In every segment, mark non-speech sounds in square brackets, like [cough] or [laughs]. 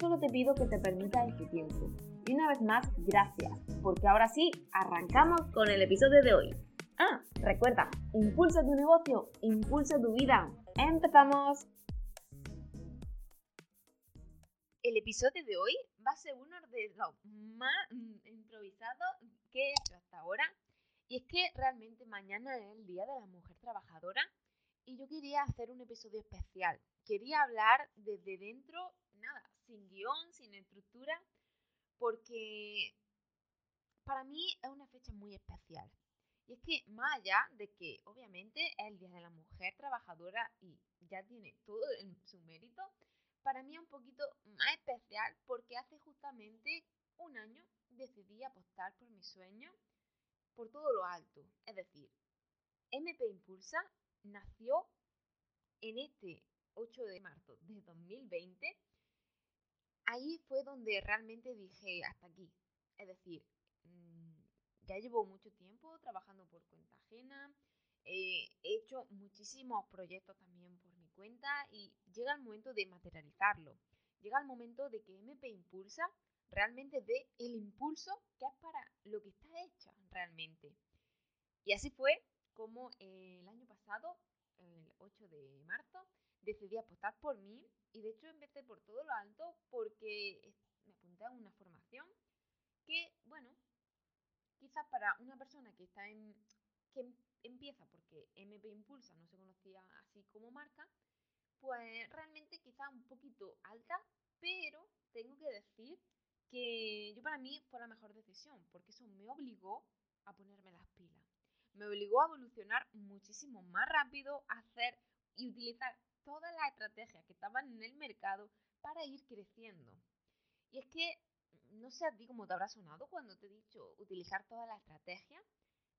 solo te pido que te permitas este tiempo. Y una vez más, gracias, porque ahora sí, arrancamos con el episodio de hoy. Ah, recuerda, impulsa tu negocio, impulsa tu vida. ¡Empezamos! El episodio de hoy va a ser uno de los más improvisados que he hecho hasta ahora. Y es que realmente mañana es el Día de la Mujer Trabajadora y yo quería hacer un episodio especial. Quería hablar desde dentro, nada, sin guion, sin estructura, porque para mí es una fecha muy especial. Y es que más allá de que obviamente es el Día de la Mujer Trabajadora y ya tiene todo su mérito, para mí es un poquito más especial porque hace justamente un año decidí apostar por mi sueño por todo lo alto. Es decir, MP Impulsa nació en este 8 de marzo de 2020. Ahí fue donde realmente dije hasta aquí. Es decir, mm, ya llevo mucho tiempo trabajando por cuenta ajena. he hecho muchísimos proyectos también por cuenta y llega el momento de materializarlo. Llega el momento de que MP Impulsa realmente dé el impulso que es para lo que está hecha realmente. Y así fue como el año pasado, el 8 de marzo, decidí apostar por mí y de hecho empecé por todo lo alto porque me apunté a una formación que, bueno, quizás para una persona que está en que empieza porque MP Impulsa no se conocía así como marca, pues realmente quizá un poquito alta, pero tengo que decir que yo para mí fue la mejor decisión, porque eso me obligó a ponerme las pilas. Me obligó a evolucionar muchísimo más rápido, a hacer y utilizar todas las estrategias que estaban en el mercado para ir creciendo. Y es que no sé a ti cómo te habrá sonado cuando te he dicho utilizar todas las estrategias,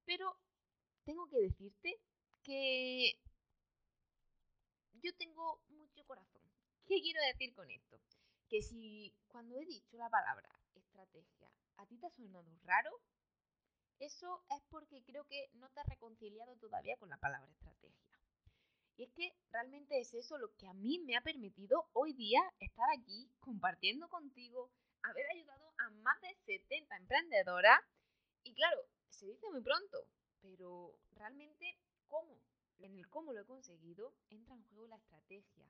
pero tengo que decirte que yo tengo mucho corazón. ¿Qué quiero decir con esto? Que si cuando he dicho la palabra estrategia a ti te ha sonado raro, eso es porque creo que no te has reconciliado todavía con la palabra estrategia. Y es que realmente es eso lo que a mí me ha permitido hoy día estar aquí compartiendo contigo, haber ayudado a más de 70 emprendedoras. Y claro, se dice muy pronto, pero realmente, ¿cómo? En el cómo lo he conseguido entra en juego la estrategia.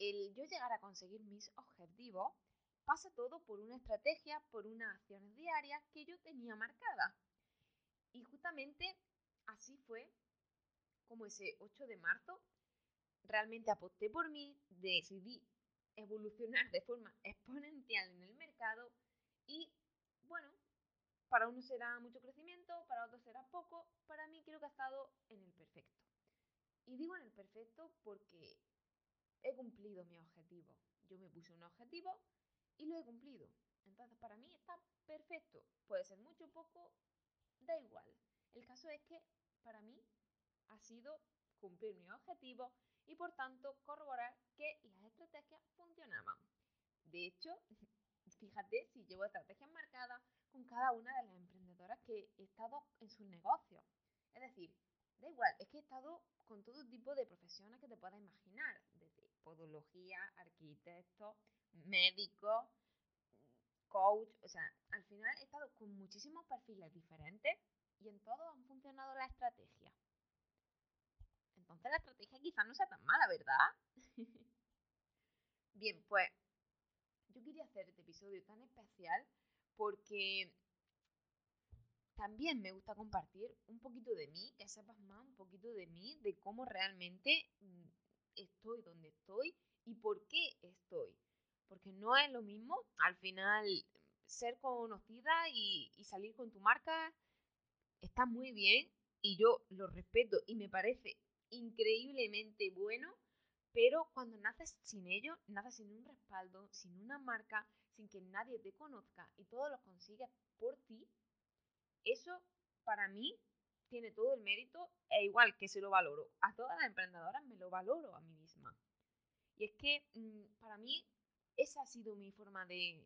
El yo llegar a conseguir mis objetivos pasa todo por una estrategia, por unas acciones diarias que yo tenía marcadas. Y justamente así fue como ese 8 de marzo realmente aposté por mí, decidí evolucionar de forma exponencial en el mercado y bueno, para uno será mucho crecimiento, para otros será poco, para mí creo que ha estado en el perfecto. Y digo en el perfecto porque he cumplido mi objetivo. Yo me puse un objetivo y lo he cumplido. Entonces, para mí está perfecto. Puede ser mucho o poco, da igual. El caso es que para mí ha sido cumplir mi objetivo y por tanto corroborar que las estrategias funcionaban. De hecho, [laughs] fíjate si llevo estrategias marcadas con cada una de las emprendedoras que he estado en sus negocios. Es decir, da igual, es que he estado con todo tipo de profesiones que te puedas imaginar, desde podología, arquitecto, médico, coach, o sea, al final he estado con muchísimos perfiles diferentes y en todos han funcionado la estrategia. Entonces la estrategia quizás no sea tan mala, ¿verdad? [laughs] Bien, pues yo quería hacer este episodio tan especial porque también me gusta compartir un poquito de mí, que sepas más un poquito de mí, de cómo realmente mm, estoy donde estoy y por qué estoy. Porque no es lo mismo al final ser conocida y, salir con tu marca está muy bien y yo lo respeto y me parece increíblemente bueno, Pero cuando naces sin ello, naces sin un respaldo, sin una marca, sin que nadie te conozca y todo lo consigues por ti, eso para mí tiene todo el mérito e igual que se lo valoro a todas las emprendedoras, me lo valoro a mí misma. Y es que mm, para mí esa ha sido mi forma de,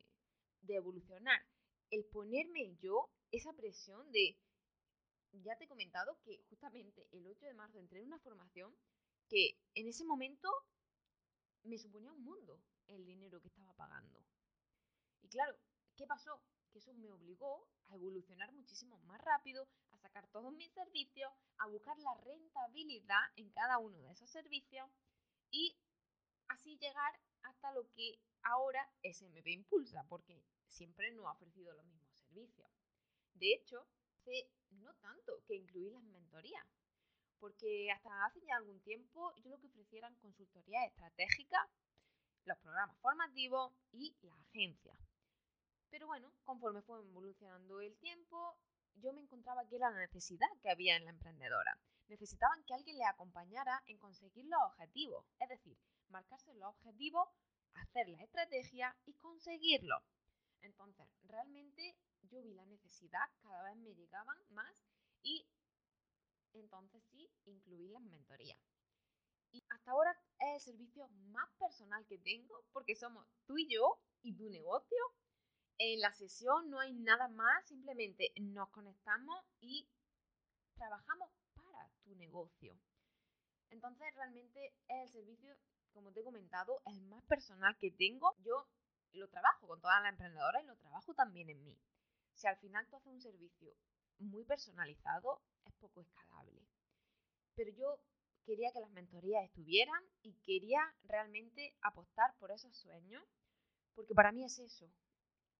de evolucionar. El ponerme yo esa presión de, ya te he comentado que justamente el 8 de marzo entré en una formación que en ese momento me suponía un mundo el dinero que estaba pagando. Y claro, ¿qué pasó? Que eso me obligó a evolucionar muchísimo más rápido, a sacar todos mis servicios, a buscar la rentabilidad en cada uno de esos servicios y llegar hasta lo que ahora SMP Impulsa, porque siempre no ha ofrecido los mismos servicios. De hecho, hace no tanto que incluí las mentorías, porque hasta hace ya algún tiempo yo lo que ofrecía eran consultorías estratégicas, los programas formativos y la agencia. Pero bueno, conforme fue evolucionando el tiempo, yo me encontraba que era la necesidad que había en la emprendedora. Necesitaban que alguien le acompañara en conseguir los objetivos, es decir, marcarse los objetivos, hacer la estrategia y conseguirlo. Entonces, realmente yo vi la necesidad, cada vez me llegaban más y entonces sí incluí las mentorías. Y hasta ahora es el servicio más personal que tengo porque somos tú y yo y tu negocio. En la sesión no hay nada más, simplemente nos conectamos y trabajamos para tu negocio. Entonces realmente es el servicio, como te he comentado, el más personal que tengo. Yo lo trabajo con todas las emprendedoras y lo trabajo también en mí. Si al final tú haces un servicio muy personalizado, es poco escalable. Pero yo quería que las mentorías estuvieran y quería realmente apostar por esos sueños, porque para mí es eso.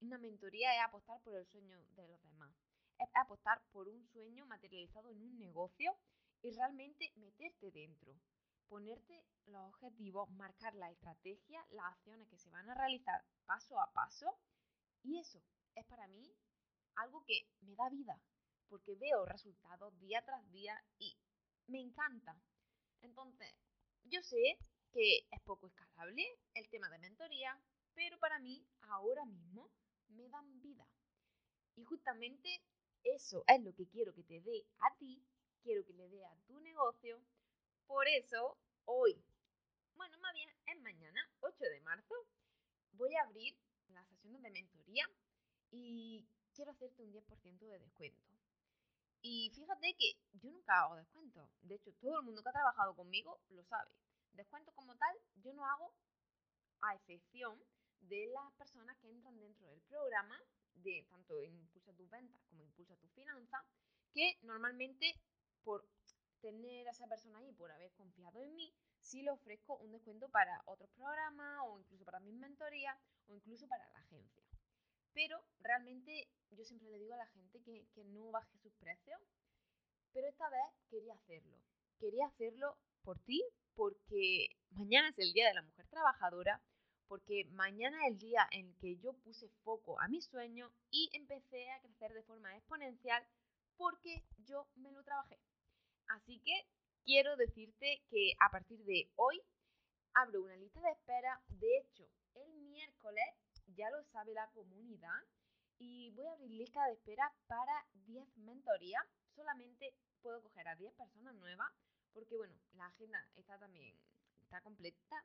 Una mentoría es apostar por el sueño de los demás. Es apostar por un sueño materializado en un negocio y realmente meterte dentro, ponerte los objetivos, marcar la estrategia, las acciones que se van a realizar paso a paso. Y eso es para mí algo que me da vida, porque veo resultados día tras día y me encanta. Entonces, yo sé que es poco escalable el tema de mentoría, pero para mí ahora mismo me dan vida. Y justamente eso es lo que quiero que te dé a ti, quiero que le dé a tu negocio. Por eso, hoy, bueno, más bien es mañana, 8 de marzo, voy a abrir las sesiones de mentoría y quiero hacerte un 10% de descuento. Y fíjate que yo nunca hago descuento. De hecho, todo el mundo que ha trabajado conmigo lo sabe. Descuento como tal, yo no hago a excepción de las personas que entran dentro del programa de tanto Impulsa tus ventas como Impulsa tu finanza, que normalmente por tener a esa persona ahí, por haber confiado en mí, sí le ofrezco un descuento para otros programas o incluso para mis mentorías o incluso para la agencia. Pero realmente yo siempre le digo a la gente que, que no baje sus precios, pero esta vez quería hacerlo. Quería hacerlo por ti, porque mañana es el Día de la Mujer Trabajadora, porque mañana es el día en que yo puse foco a mi sueño y empecé a crecer de forma exponencial porque yo me lo trabajé. Así que quiero decirte que a partir de hoy abro una lista de espera. De hecho, el miércoles ya lo sabe la comunidad y voy a abrir lista de espera para 10 mentorías. Solamente puedo coger a 10 personas nuevas porque, bueno, la agenda está también está completa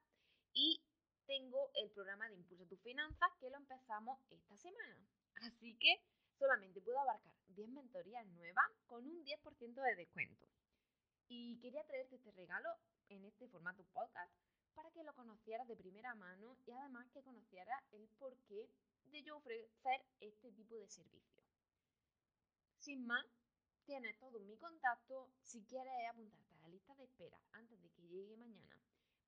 y tengo el programa de Impulsa tu Finanzas que lo empezamos esta semana. Así que solamente puedo abarcar 10 mentorías nuevas con un 10% de descuento. Y quería traerte este regalo en este formato podcast para que lo conocieras de primera mano y además que conocieras el porqué de yo ofrecer este tipo de servicio. Sin más, tienes todo mi contacto si quieres apuntarte a la lista de espera antes de que llegue mañana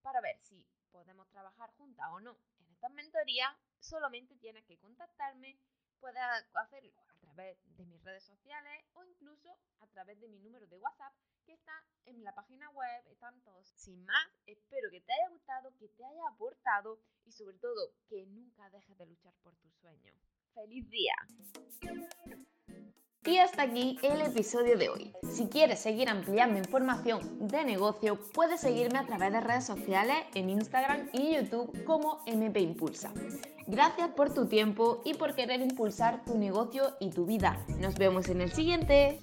para ver si podemos trabajar juntas o no en estas mentorías, solamente tienes que contactarme, puedes hacerlo través de mis redes sociales o incluso a través de mi número de WhatsApp que está en la página web, están todos. Sin más, espero que te haya gustado, que te haya aportado y sobre todo que nunca dejes de luchar por tus sueños. ¡Feliz día! Y hasta aquí el episodio de hoy. Si quieres seguir ampliando información de negocio, puedes seguirme a través de redes sociales en Instagram y YouTube como MP Impulsa. Gracias por tu tiempo y por querer impulsar tu negocio y tu vida. Nos vemos en el siguiente.